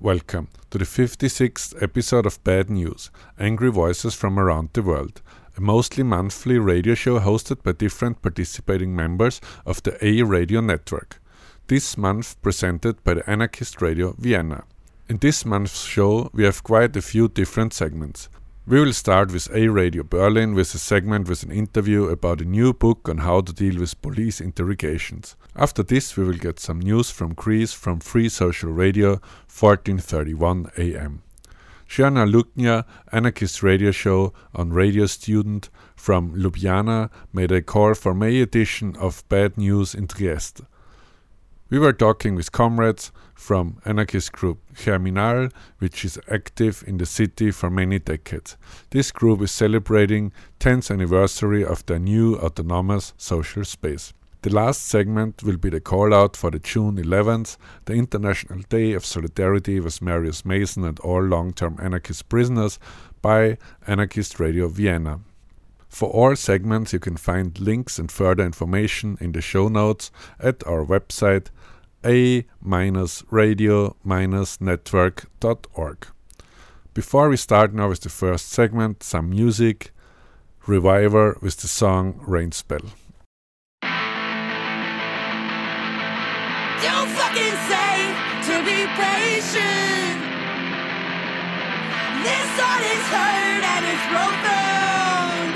Welcome to the 56th episode of Bad News Angry Voices from Around the World, a mostly monthly radio show hosted by different participating members of the A Radio network. This month presented by the Anarchist Radio Vienna. In this month's show, we have quite a few different segments. We will start with A Radio Berlin with a segment with an interview about a new book on how to deal with police interrogations. After this, we will get some news from Greece from Free Social Radio 1431 AM. Črna Luknja, anarchist radio show on Radio Student from Ljubljana, made a call for May edition of Bad News in Trieste. We were talking with comrades from anarchist group Germinal, which is active in the city for many decades. This group is celebrating 10th anniversary of their new autonomous social space. The last segment will be the call out for the June 11th, the International Day of Solidarity with Marius Mason and all long term anarchist prisoners by Anarchist Radio Vienna. For all segments, you can find links and further information in the show notes at our website a-radio-network.org. Before we start now with the first segment, some music. Reviver with the song Rain Spell. Don't fucking say to be patient. This art is hurt and it's profound.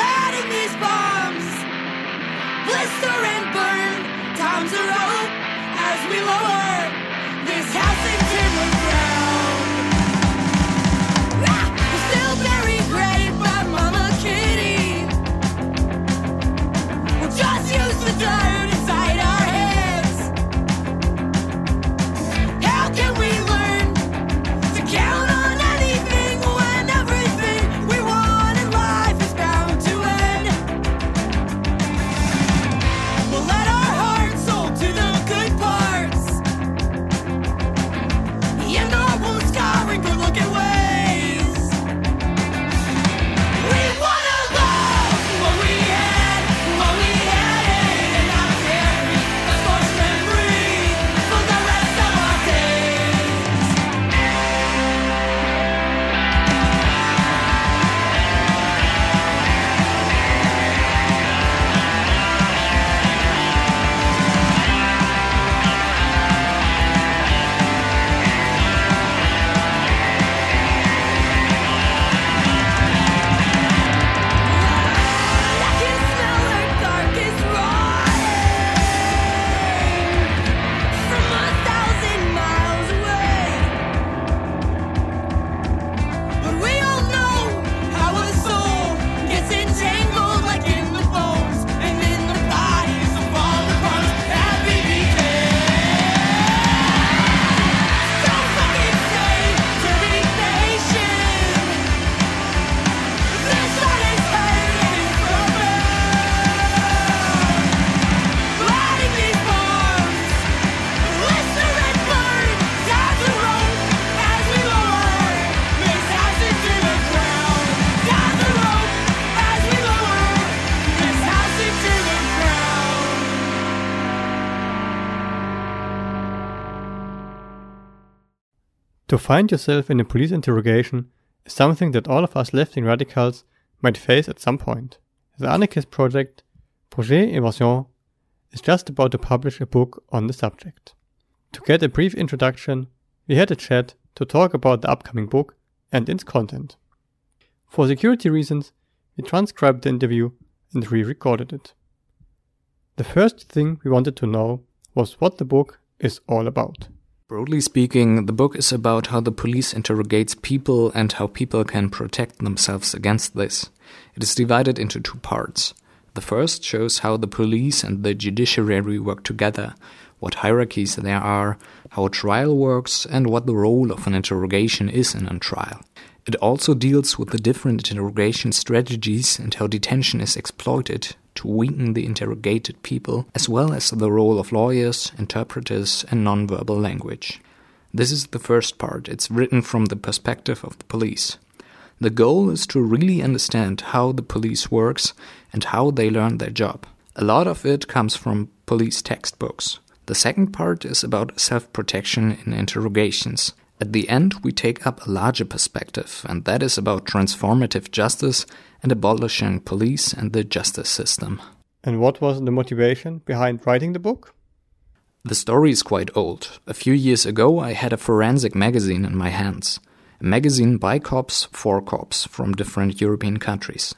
Letting these bombs blister and burn. Times are up as we lower this house into the ground. Ah, we're still very great, but Mama Kitty. We'll just use the dirt To find yourself in a police interrogation is something that all of us left wing radicals might face at some point. The anarchist project, Projet Evasion, is just about to publish a book on the subject. To get a brief introduction, we had a chat to talk about the upcoming book and its content. For security reasons, we transcribed the interview and re recorded it. The first thing we wanted to know was what the book is all about. Broadly speaking, the book is about how the police interrogates people and how people can protect themselves against this. It is divided into two parts. The first shows how the police and the judiciary work together, what hierarchies there are, how a trial works, and what the role of an interrogation is in a trial. It also deals with the different interrogation strategies and how detention is exploited to weaken the interrogated people, as well as the role of lawyers, interpreters, and nonverbal language. This is the first part. It's written from the perspective of the police. The goal is to really understand how the police works and how they learn their job. A lot of it comes from police textbooks. The second part is about self protection in interrogations. At the end, we take up a larger perspective, and that is about transformative justice and abolishing police and the justice system. And what was the motivation behind writing the book? The story is quite old. A few years ago, I had a forensic magazine in my hands. A magazine by cops for cops from different European countries.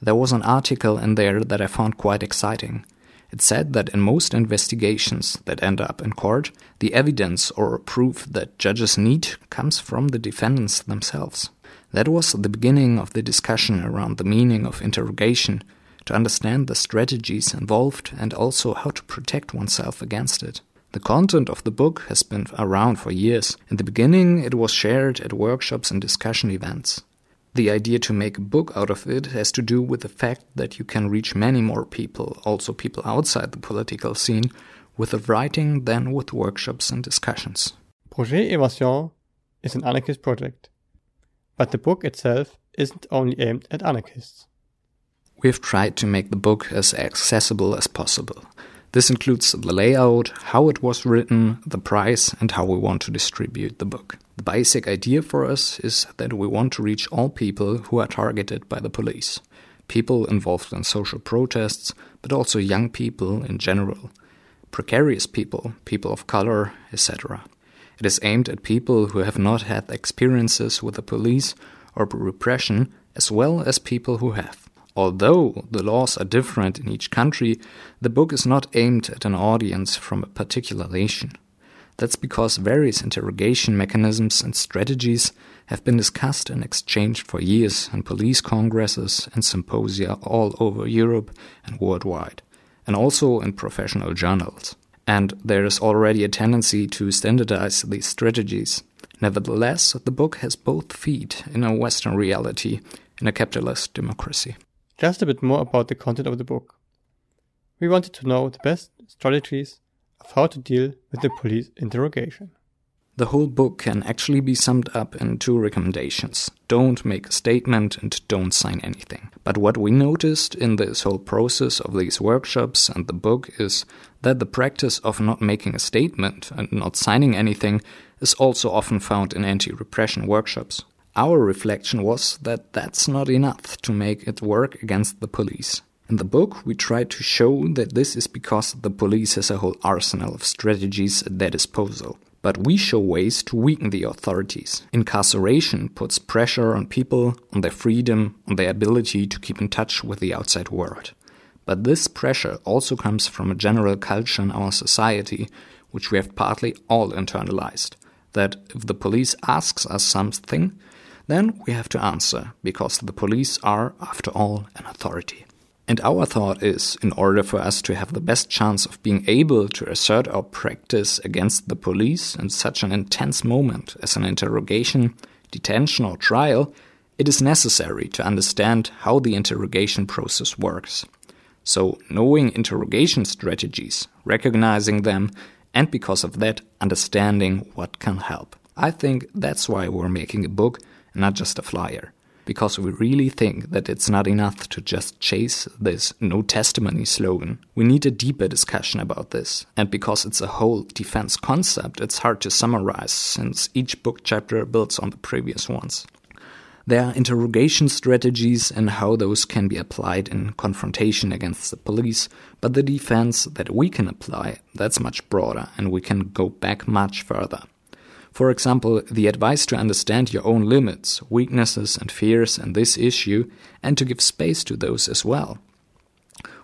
There was an article in there that I found quite exciting. It said that in most investigations that end up in court, the evidence or proof that judges need comes from the defendants themselves. That was the beginning of the discussion around the meaning of interrogation, to understand the strategies involved and also how to protect oneself against it. The content of the book has been around for years. In the beginning, it was shared at workshops and discussion events. The idea to make a book out of it has to do with the fact that you can reach many more people, also people outside the political scene, with the writing than with workshops and discussions. Projet Evasion is an anarchist project. But the book itself isn't only aimed at anarchists. We've tried to make the book as accessible as possible. This includes the layout, how it was written, the price, and how we want to distribute the book. The basic idea for us is that we want to reach all people who are targeted by the police. People involved in social protests, but also young people in general, precarious people, people of color, etc. It is aimed at people who have not had experiences with the police or repression, as well as people who have. Although the laws are different in each country, the book is not aimed at an audience from a particular nation. That's because various interrogation mechanisms and strategies have been discussed and exchanged for years in police congresses and symposia all over Europe and worldwide, and also in professional journals. And there is already a tendency to standardize these strategies. Nevertheless, the book has both feet in a Western reality in a capitalist democracy. Just a bit more about the content of the book. We wanted to know the best strategies of how to deal with the police interrogation. The whole book can actually be summed up in two recommendations don't make a statement and don't sign anything. But what we noticed in this whole process of these workshops and the book is that the practice of not making a statement and not signing anything is also often found in anti repression workshops. Our reflection was that that's not enough to make it work against the police. In the book, we try to show that this is because the police has a whole arsenal of strategies at their disposal. But we show ways to weaken the authorities. Incarceration puts pressure on people, on their freedom, on their ability to keep in touch with the outside world. But this pressure also comes from a general culture in our society, which we have partly all internalized. That if the police asks us something, then we have to answer, because the police are, after all, an authority. And our thought is in order for us to have the best chance of being able to assert our practice against the police in such an intense moment as an interrogation, detention, or trial, it is necessary to understand how the interrogation process works. So, knowing interrogation strategies, recognizing them, and because of that, understanding what can help. I think that's why we're making a book not just a flyer because we really think that it's not enough to just chase this no testimony slogan. We need a deeper discussion about this. And because it's a whole defense concept, it's hard to summarize since each book chapter builds on the previous ones. There are interrogation strategies and how those can be applied in confrontation against the police, but the defense that we can apply, that's much broader and we can go back much further. For example, the advice to understand your own limits, weaknesses, and fears in this issue, and to give space to those as well.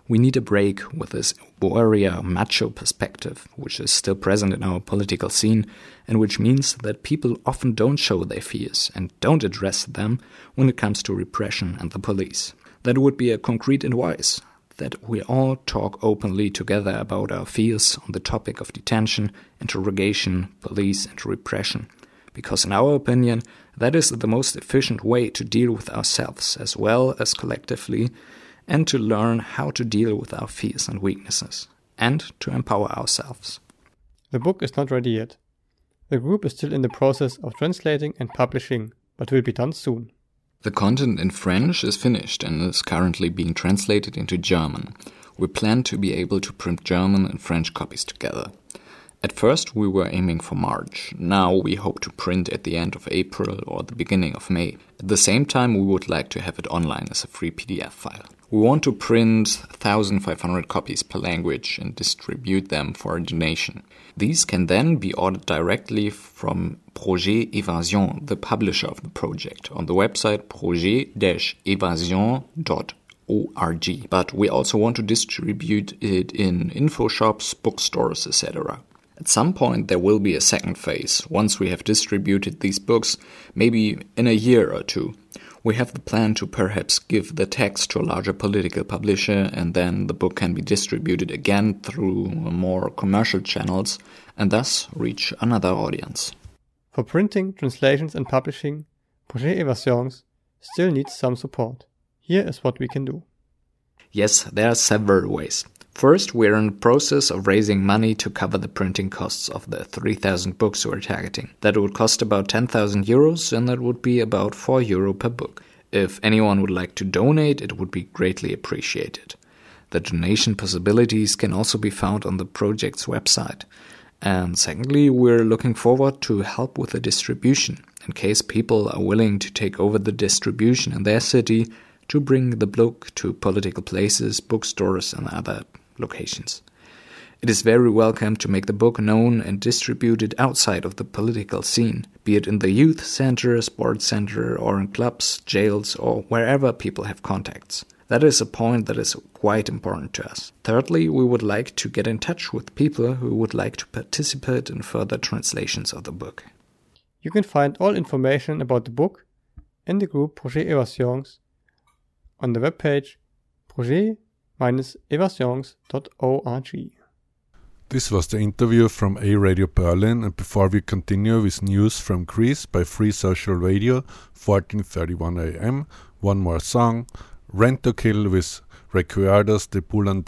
We need a break with this warrior macho perspective, which is still present in our political scene, and which means that people often don't show their fears and don't address them when it comes to repression and the police. That would be a concrete advice that we all talk openly together about our fears on the topic of detention, interrogation, police, and repression. Because, in our opinion, that is the most efficient way to deal with ourselves as well as collectively, and to learn how to deal with our fears and weaknesses, and to empower ourselves. The book is not ready yet. The group is still in the process of translating and publishing, but will be done soon. The content in French is finished and is currently being translated into German. We plan to be able to print German and French copies together. At first, we were aiming for March. Now we hope to print at the end of April or the beginning of May. At the same time, we would like to have it online as a free PDF file. We want to print 1,500 copies per language and distribute them for a donation. These can then be ordered directly from Projet Evasion, the publisher of the project, on the website projet-evasions.org. But we also want to distribute it in info shops, bookstores, etc. At some point, there will be a second phase, once we have distributed these books, maybe in a year or two. We have the plan to perhaps give the text to a larger political publisher, and then the book can be distributed again through more commercial channels and thus reach another audience. For printing, translations, and publishing, Projet Evasions still needs some support. Here is what we can do. Yes, there are several ways. First, we're in the process of raising money to cover the printing costs of the 3000 books we're targeting. That would cost about 10,000 euros and that would be about 4 euro per book. If anyone would like to donate, it would be greatly appreciated. The donation possibilities can also be found on the project's website. And secondly, we're looking forward to help with the distribution in case people are willing to take over the distribution in their city to bring the book to political places, bookstores, and other locations. It is very welcome to make the book known and distributed outside of the political scene, be it in the youth center, sports center, or in clubs, jails, or wherever people have contacts. That is a point that is quite important to us. Thirdly, we would like to get in touch with people who would like to participate in further translations of the book. You can find all information about the book in the group Projet Evasions on the webpage projet-evasions.org. This was the interview from A Radio Berlin, and before we continue with news from Greece by Free Social Radio, 1431 AM, one more song, Rent to Kill with Recuerdos de Pulan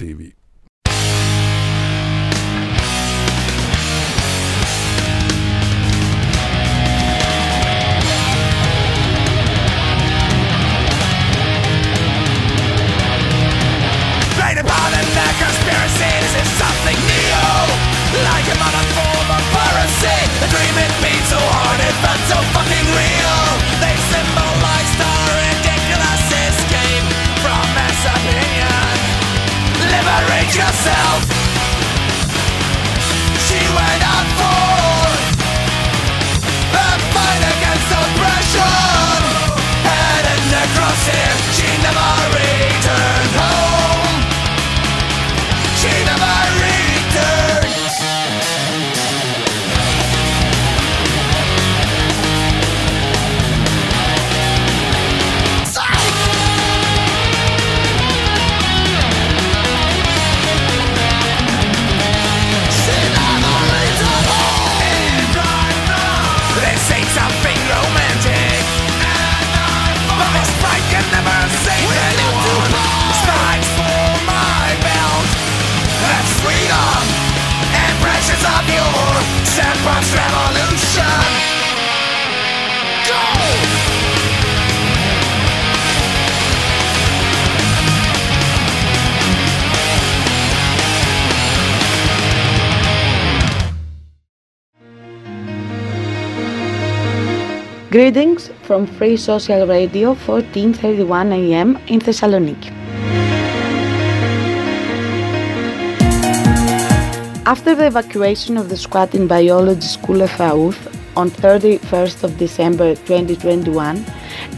Greetings from Free Social Radio 1431 AM in Thessaloniki. After the evacuation of the squad in Biology School of AUTh on 31st of December 2021,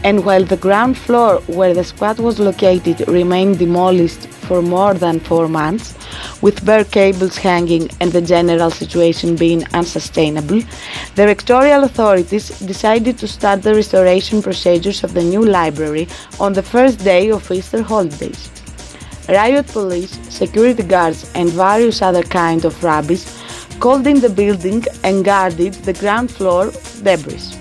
and while the ground floor where the squad was located remained demolished for more than four months, with bare cables hanging and the general situation being unsustainable, the rectorial authorities decided to start the restoration procedures of the new library on the first day of Easter holidays. Riot police, security guards, and various other kind of rubbish called in the building and guarded the ground floor debris.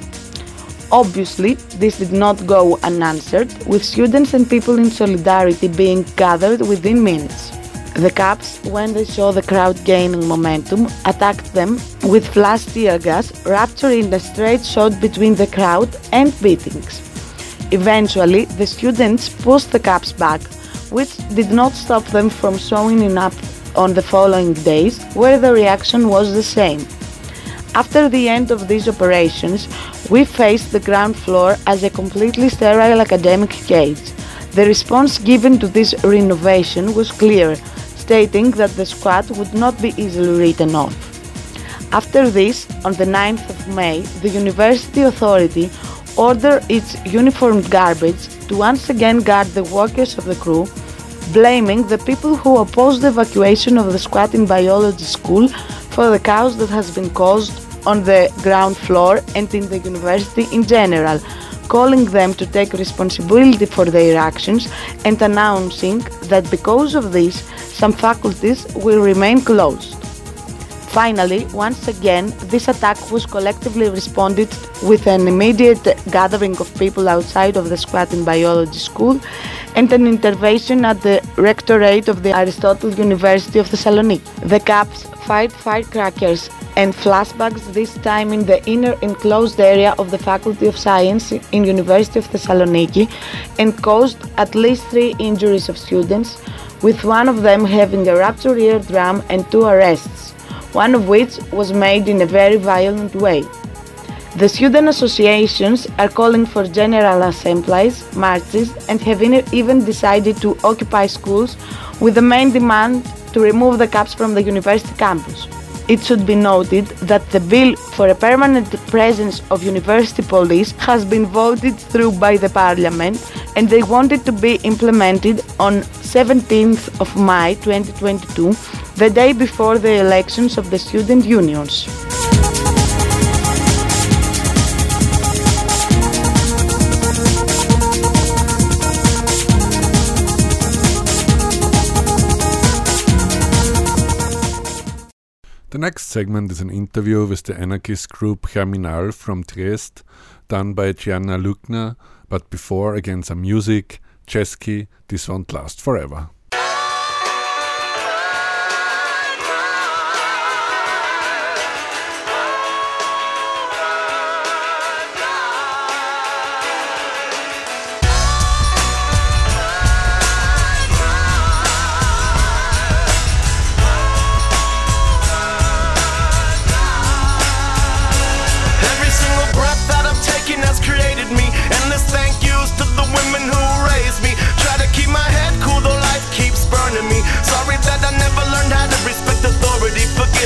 Obviously, this did not go unanswered, with students and people in solidarity being gathered within minutes. The cops, when they saw the crowd gaining momentum, attacked them with flash tear gas, rupturing a straight shot between the crowd and beatings. Eventually, the students pushed the cops back, which did not stop them from showing up on the following days, where the reaction was the same. After the end of these operations, we faced the ground floor as a completely sterile academic cage. The response given to this renovation was clear, stating that the squat would not be easily written off. After this, on the 9th of May, the University Authority ordered its uniformed garbage to once again guard the workers of the crew, blaming the people who opposed the evacuation of the squat in biology school for the chaos that has been caused on the ground floor and in the university in general, calling them to take responsibility for their actions and announcing that because of this, some faculties will remain closed. Finally, once again, this attack was collectively responded with an immediate gathering of people outside of the squat in biology school and an intervention at the rectorate of the Aristotle University of Thessaloniki. The CAPs fired firecrackers and flashbacks this time in the inner enclosed area of the Faculty of Science in University of Thessaloniki and caused at least three injuries of students, with one of them having a ruptured eardrum and two arrests one of which was made in a very violent way. The student associations are calling for general assemblies, marches, and have even decided to occupy schools with the main demand to remove the caps from the university campus. It should be noted that the bill for a permanent presence of university police has been voted through by the parliament and they want it to be implemented on 17th of May 2022, the day before the elections of the student unions. The next segment is an interview with the anarchist group Germinal from Trieste, done by Črna Luknja, but before again some music, Chesky, This Won't Last Forever.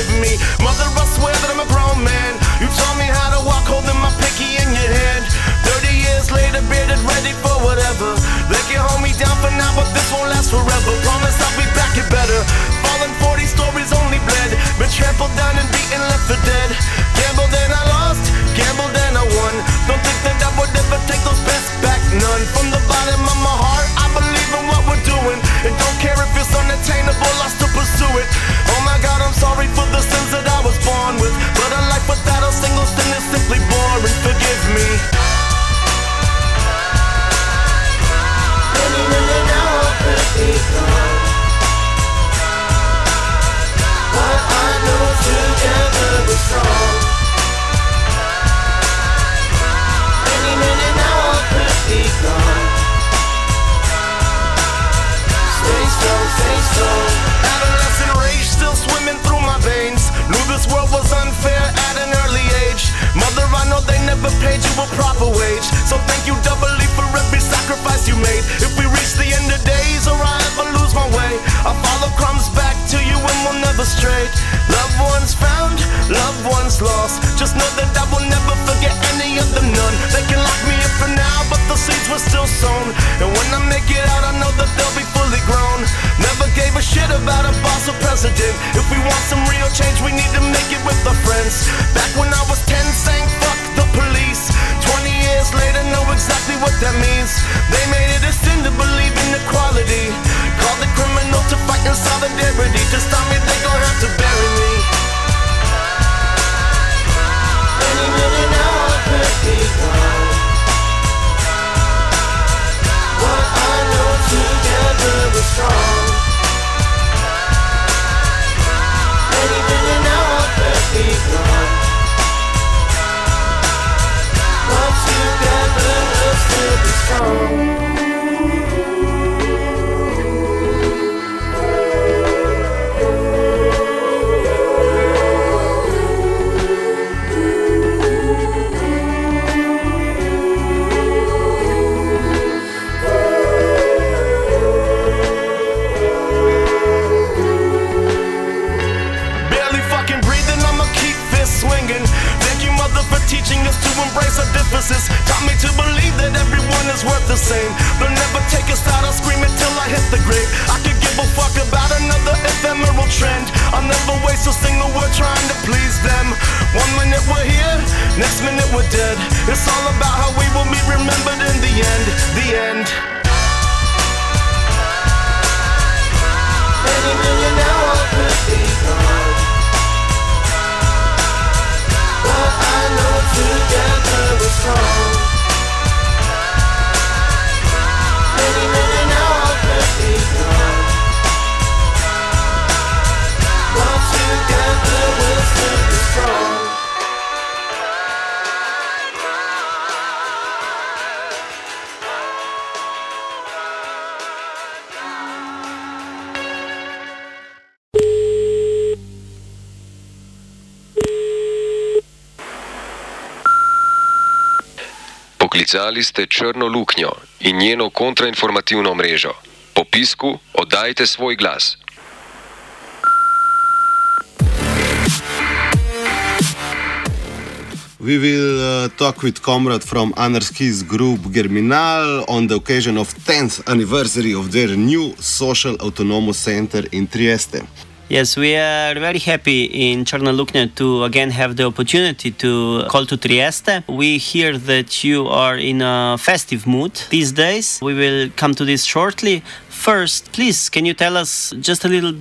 Forgive me, mother. I swear that I'm a grown man. Stray. Loved ones found, If we want some real change, we need to make it with our friends. Back when I was 10, saying fuck the police. 20 years later, know exactly what that means. They made it a sin to believe in equality. Called the criminal to fight in solidarity. To stop me, they gon' have to bury me. Any minute now I could be gone. But I know together we're strong. Still be strong. Trend. I'll never waste a single word trying to please them. One minute we're here, next minute we're dead. It's all about how we will be remembered in the end. The end. Any now I could be gone. But I know together we're strong. Any now I could be gone. Poklicali ste Črno luknjo in njeno kontrainformativno mrežo. Po pisku oddajte svoj glas. We will uh, talk with comrade from Anarchist group Germinal on the occasion of 10th anniversary of their new social autonomous center in Trieste. Yes, we are very happy in Chernolukne to again have the opportunity to call to Trieste. We hear that you are in a festive mood these days. We will come to this shortly. First, please, can you tell us just a little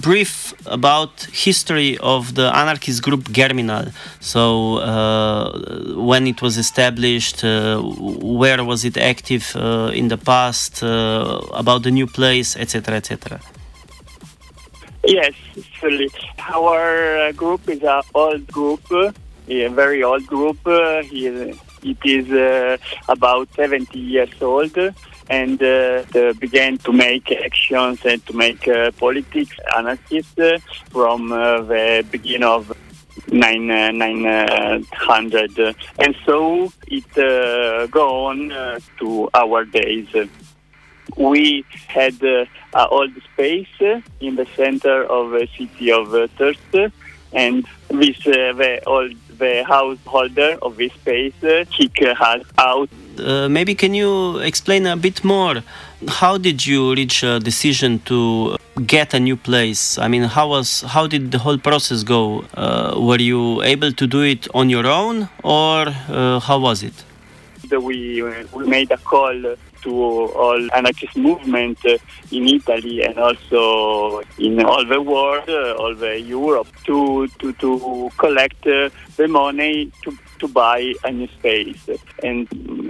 brief about history of the anarchist group Germinal? So, uh, when it was established, uh, where was it active uh, in the past, uh, about the new place, etc., etc. Yes, surely. Our uh, group is an old group, a very old group. It is uh, about 70 years old and uh, uh, began to make actions and to make uh, politics anarchist uh, from uh, the beginning of nine, 900. And so it uh, go on uh, to our days we had uh, a old space in the center of the city of uh, Trieste, and this uh, the old the householder of this space uh, kick us out. Uh, maybe can you explain a bit more? How did you reach a decision to get a new place? I mean, how was how did the whole process go? Uh, were you able to do it on your own, or uh, how was it? We we made a call to all anarchist movement uh, in Italy and also in all the world, uh, all the Europe, to to to collect the money to to buy a new space. And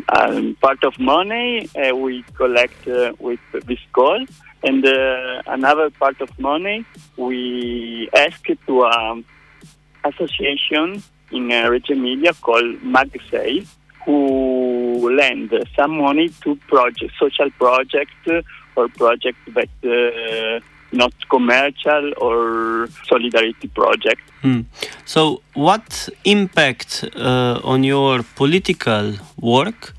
um, part of money uh, we collect uh, with this call, and uh, another part of money we ask to um, association in uh, Reggio Emilia called Mag6, who lend some money to project, social projects or projects that uh, not commercial or solidarity project. Hmm. So, what impact uh, on your political work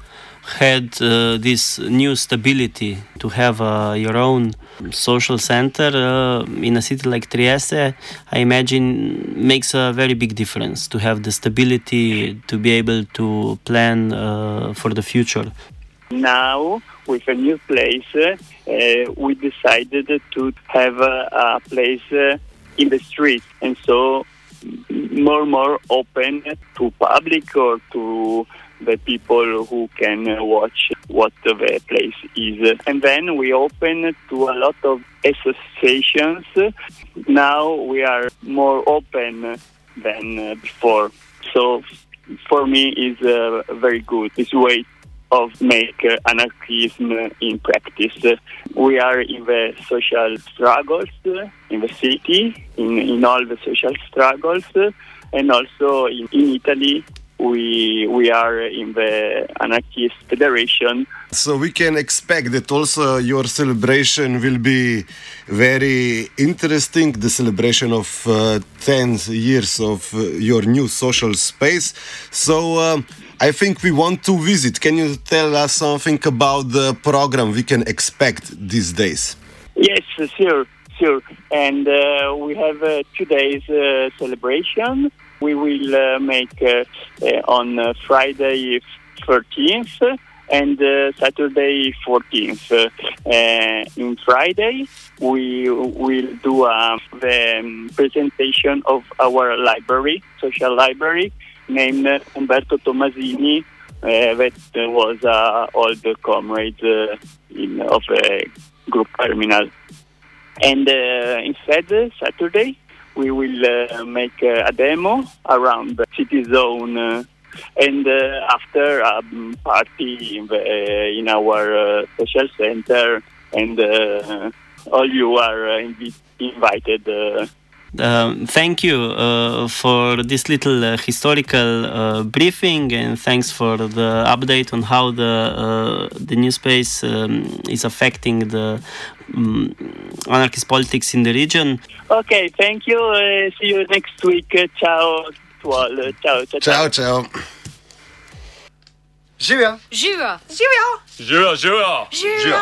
had uh, this new stability to have uh, your own social center uh, in a city like Trieste? I imagine makes a very big difference to have the stability to be able to plan uh, for the future. Now, with a new place, uh, we decided to have a, a place uh, in the street, and so more and more open to public or to the people who can watch what the place is. And then we open to a lot of associations. Now we are more open than before. So for me is uh, very good. This way of make uh, anarchism in practice. We are in the social struggles uh, in the city, in, in all the social struggles, uh, and also in, in Italy. We we are in the anarchist federation. So we can expect that also your celebration will be very interesting. The celebration of uh, 10 years of uh, your new social space. So um, I think we want to visit. Can you tell us something about the program we can expect these days? Yes, sure, sure. And uh, we have uh, two days uh, celebration. We will uh, make uh, uh, on uh, Friday 13th and uh, Saturday 14th. Uh, uh, in Friday, we will do uh, the um, presentation of our library, social library, named uh, Umberto Tommasini, uh, that uh, was uh, old comrade uh, in, of a group Germinal. And uh, instead, uh, Saturday, we will uh, make uh, a demo around the city zone uh, and uh, after a um, party in, the, in our uh, social center and uh, all you are uh, invi- invited uh, Um, thank you uh, for this little uh, historical uh, briefing, and thanks for the update on how the uh, the new space um, is affecting the um, anarchist politics in the region. Okay, thank you. Uh, see you next week. Uh, ciao to all. Uh, ciao, ciao, Ciao, ciao. Živjo! Živjo! Živjo! Živijo, živijo, Živjo!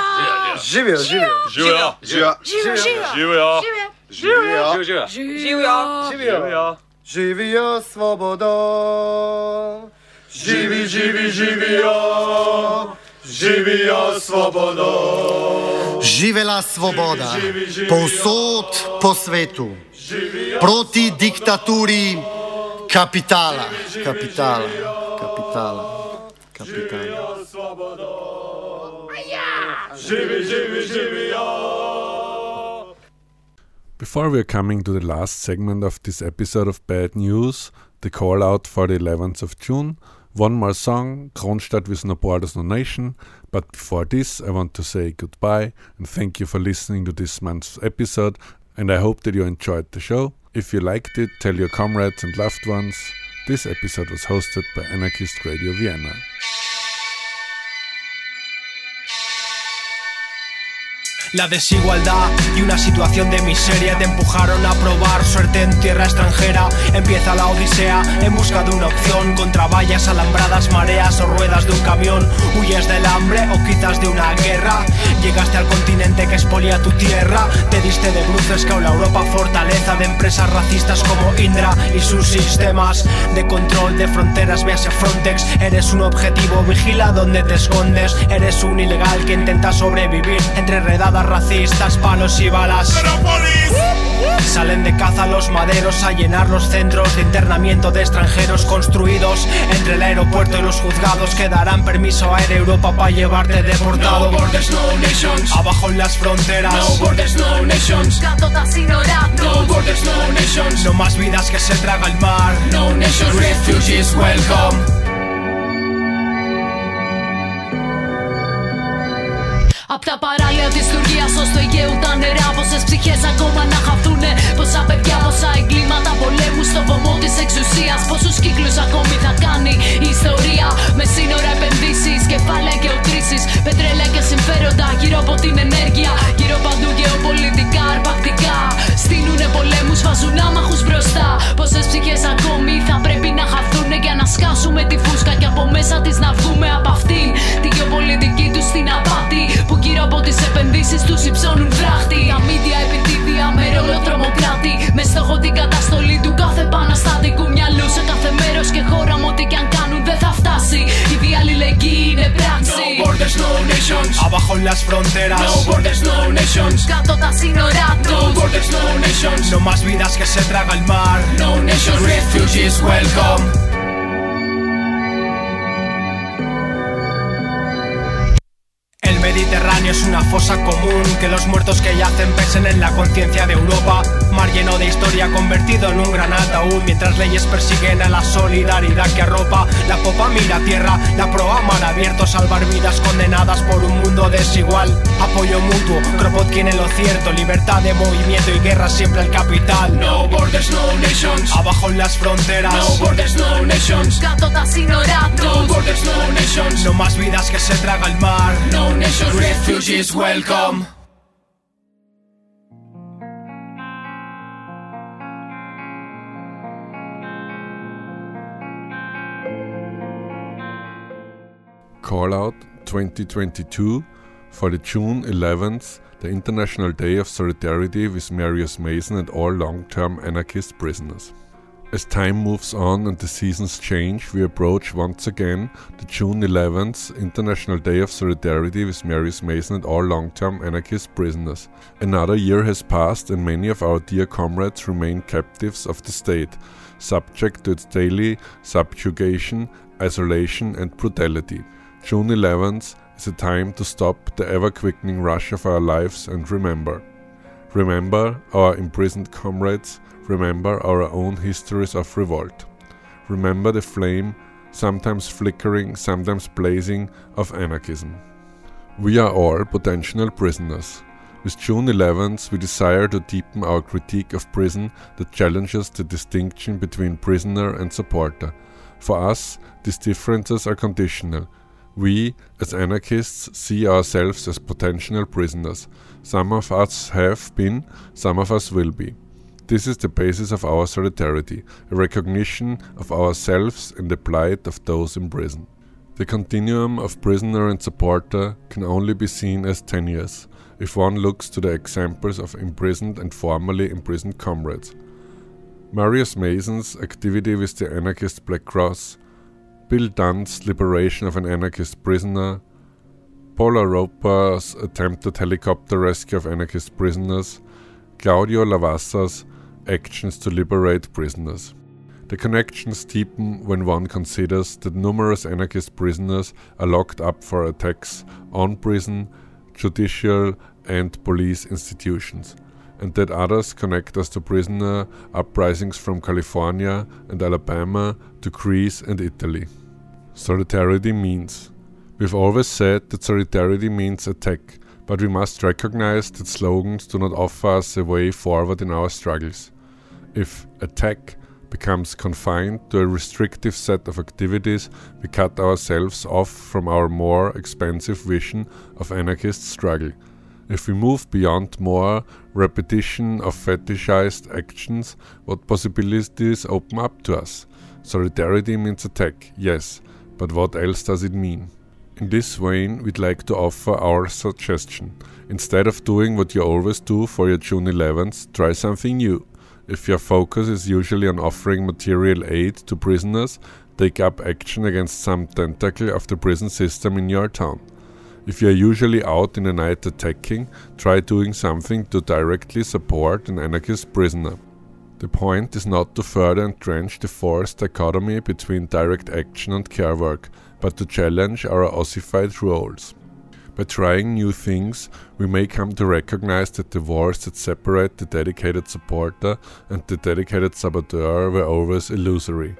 Živjo, živjo! živijo, Živa. Živjo! Živjo! Živijo, Živijo. Živjo! Živjo! Živijo svobodo! živi, živi, živijo, živijo svobodo. Živela svoboda povsod po svetu proti diktaturi kapitala. Kapitala, kapitala, kapitala. Živi, živi, živijo. Before we are coming to the last segment of this episode of Bad News, the call out for the 11th of June, one more song, Kronstadt with No Borders, No Nation. But before this, I want to say goodbye and thank you for listening to this month's episode. And I hope that you enjoyed the show. If you liked it, tell your comrades and loved ones. This episode was hosted by Anarchist Radio Vienna. La desigualdad y una situación de miseria te empujaron a probar suerte en tierra extranjera. Empieza la odisea en busca de una opción contra vallas alambradas, mareas o ruedas de un camión. Huyes del hambre o quizás de una guerra. Llegaste al continente que expolia tu tierra. Te diste de bruces que la Europa fortaleza de empresas racistas como Indra y sus sistemas de control de fronteras. Véase Frontex. Eres un objetivo, vigila donde te escondes. Eres un ilegal que intenta sobrevivir entre redadas racistas, palos y balas. Salen de caza los maderos a llenar los centros de internamiento de extranjeros construidos entre el aeropuerto y los juzgados que darán permiso a Air Europa para llevarte deportado. No borders, no nations. Abajo en las fronteras. No borders, no nations. No borders, no nations. No más vidas que se traga el mar. No nations, refugees, welcome. Απ' τα παράλια της Τουρκίας ως το Αιγαίου τα νερά. Πόσες ψυχές ακόμα να χαθούνε. Πόσα παιδιά, πόσα εγκλήματα πολέμου στο βωμό της εξουσίας. Πόσους κύκλους ακόμη θα κάνει η ιστορία. Με σύνορα επενδύσεις, κεφάλαια και οτρήσεις. Πετρέλαια και συμφέροντα γύρω από την ενέργεια. Γύρω παντού γεωπολιτικά, αρπακτικά. Στείνουνε πολέμους, βάζουν άμαχους μπροστά. Πόσες ψυχές ακόμη θα πρέπει να χαθούνε για να σκάσουμε τη φούσκα. Και από μέσα της να βγούμε τι επενδύσει τους υψώνουν φράχτη. Τα μίντια επιτίδια με ρόλο τρομοκράτη. Με στόχο την καταστολή του κάθε επαναστάτικου μυαλού σε κάθε μέρος και χώρα. Μου ό,τι κι αν κάνουν δεν θα φτάσει. Η διαλληλεγγύη είναι πράξη. No borders, no nations. Abajo en las fronteras. No borders, no nations. Κάτω τα σύνορά No τους. borders, no nations. No más vidas que se traga el mar. No nations. Refugees welcome. Fosa común que los muertos que yacen pesen en la conciencia de Europa. Mar lleno de historia convertido en un gran ataúd. Mientras leyes persiguen a la solidaridad que arropa La popa mira tierra, la proa mar abierto Salvar vidas condenadas por un mundo desigual. Apoyo mutuo, Kropotkin en lo cierto Libertad de movimiento y guerra siempre el capital. No borders, no nations. Abajo en las fronteras. No borders, no nations. Gatotas ignorantes No borders, no nations. No más vidas que se traga el mar. No nations, refugees welcome. Call out 2022 for the June 11th, the International Day of Solidarity with Marius Mason and all long term anarchist prisoners. As time moves on and the seasons change, we approach once again the June 11th International Day of Solidarity with Marius Mason and all long term anarchist prisoners. Another year has passed, and many of our dear comrades remain captives of the state, subject to its daily subjugation, isolation, and brutality. June 11th is a time to stop the ever quickening rush of our lives and remember. Remember our imprisoned comrades, remember our own histories of revolt. Remember the flame, sometimes flickering, sometimes blazing, of anarchism. We are all potential prisoners. With June 11th, we desire to deepen our critique of prison that challenges the distinction between prisoner and supporter. For us, these differences are conditional. We, as anarchists, see ourselves as potential prisoners. Some of us have been, some of us will be. This is the basis of our solidarity, a recognition of ourselves and the plight of those in prison. The continuum of prisoner and supporter can only be seen as tenuous if one looks to the examples of imprisoned and formerly imprisoned comrades. Marius Mason's activity with the anarchist Black Cross, Bill Dunne's liberation of an anarchist prisoner, Pola Roupa's attempted helicopter rescue of anarchist prisoners, Claudio Lavazza's actions to liberate prisoners. The connections deepen when one considers that numerous anarchist prisoners are locked up for attacks on prison, judicial, and police institutions, and that others connect us to prisoner uprisings from California and Alabama to Greece and Italy. Solidarity means. We've always said that solidarity means attack, but we must recognize that slogans do not offer us a way forward in our struggles. If attack becomes confined to a restrictive set of activities, we cut ourselves off from our more expansive vision of anarchist struggle. If we move beyond more repetition of fetishized actions, what possibilities open up to us? Solidarity means attack, yes, but what else does it mean? In this vein, we'd like to offer our suggestion. Instead of doing what you always do for your June 11th, try something new. If your focus is usually on offering material aid to prisoners, take up action against some tentacle of the prison system in your town. If you are usually out in the night attacking, try doing something to directly support an anarchist prisoner. The point is not to further entrench the forced dichotomy between direct action and care work, but to challenge our ossified roles. By trying new things, we may come to recognize that the walls that separate the dedicated supporter and the dedicated saboteur were always illusory,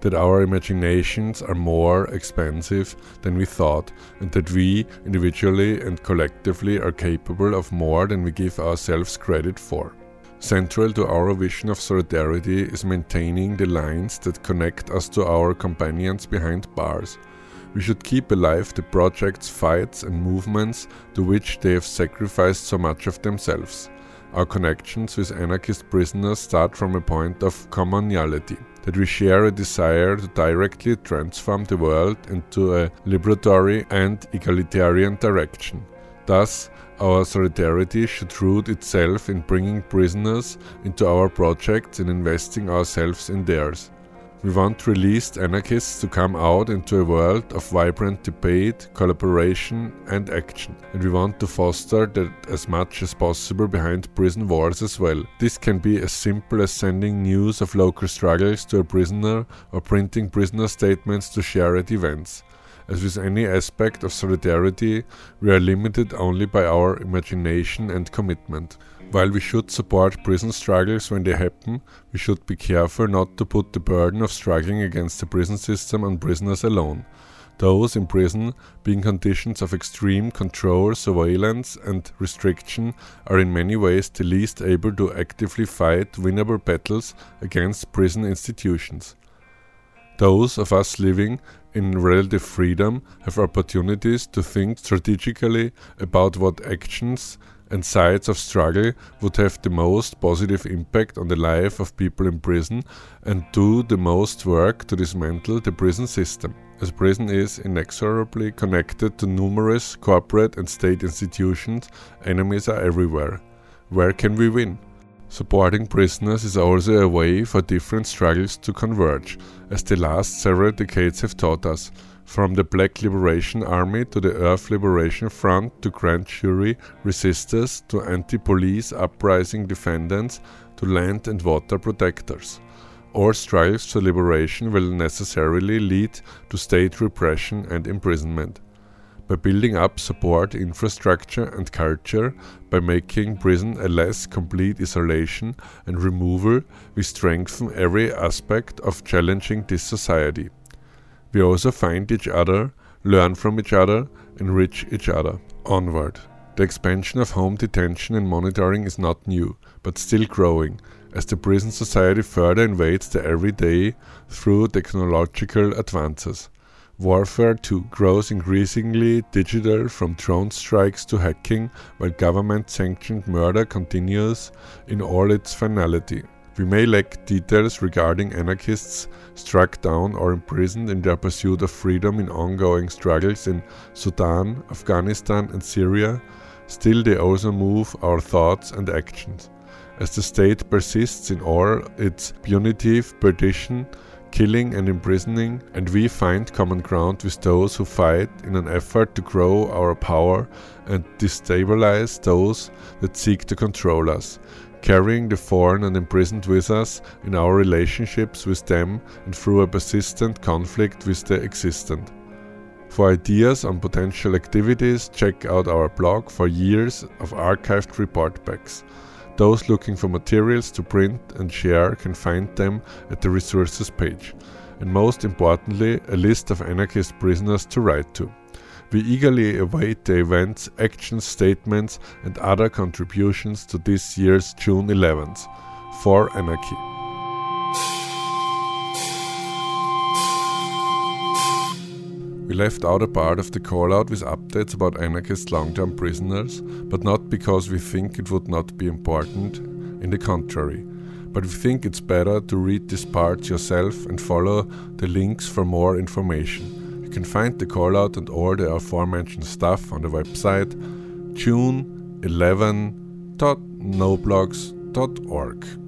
that our imaginations are more expansive than we thought, and that we, individually and collectively, are capable of more than we give ourselves credit for. Central to our vision of solidarity is maintaining the lines that connect us to our companions behind bars. We should keep alive the projects, fights, and movements to which they have sacrificed so much of themselves. Our connections with anarchist prisoners start from a point of commonality, that we share a desire to directly transform the world into a liberatory and egalitarian direction. Thus, our solidarity should root itself in bringing prisoners into our projects and investing ourselves in theirs. We want released anarchists to come out into a world of vibrant debate, collaboration, and action, and we want to foster that as much as possible behind prison walls as well. This can be as simple as sending news of local struggles to a prisoner or printing prisoner statements to share at events. As with any aspect of solidarity, we are limited only by our imagination and commitment. While we should support prison struggles when they happen, we should be careful not to put the burden of struggling against the prison system on prisoners alone. Those in prison, being conditions of extreme control, surveillance, and restriction, are in many ways the least able to actively fight winnable battles against prison institutions. Those of us living in relative freedom have opportunities to think strategically about what actions and sides of struggle would have the most positive impact on the life of people in prison and do the most work to dismantle the prison system. As prison is inexorably connected to numerous corporate and state institutions, enemies are everywhere. Where can we win? Supporting prisoners is also a way for different struggles to converge, as the last several decades have taught us, from the Black Liberation Army to the Earth Liberation Front to grand jury resistors to anti police uprising defendants to land and water protectors. All struggles for liberation will necessarily lead to state repression and imprisonment. By building up support infrastructure and culture, by making prison a less complete isolation and removal, we strengthen every aspect of challenging this society. We also find each other, learn from each other, enrich each other. Onward. The expansion of home detention and monitoring is not new, but still growing, as the prison society further invades the everyday through technological advances. Warfare too grows increasingly digital from drone strikes to hacking, while government sanctioned murder continues in all its finality. We may lack details regarding anarchists struck down or imprisoned in their pursuit of freedom in ongoing struggles in Sudan, Afghanistan, and Syria, still they also move our thoughts and actions. As the state persists in all its punitive perdition, killing and imprisoning, and we find common ground with those who fight in an effort to grow our power and destabilize those that seek to control us, carrying the foreign and imprisoned with us in our relationships with them and through a persistent conflict with the existent. For ideas on potential activities, check out our blog for years of archived report backs. Those looking for materials to print and share can find them at the resources page. And most importantly, a list of anarchist prisoners to write to. We eagerly await the events, actions, statements, and other contributions to this year's June 11th. For Anarchy. We left out a part of the call out with updates about anarchist long term prisoners, but not because we think it would not be important, in the contrary. But we think it's better to read this part yourself and follow the links for more information. You can find the call out and all the aforementioned stuff on the website june11.noblogs.org.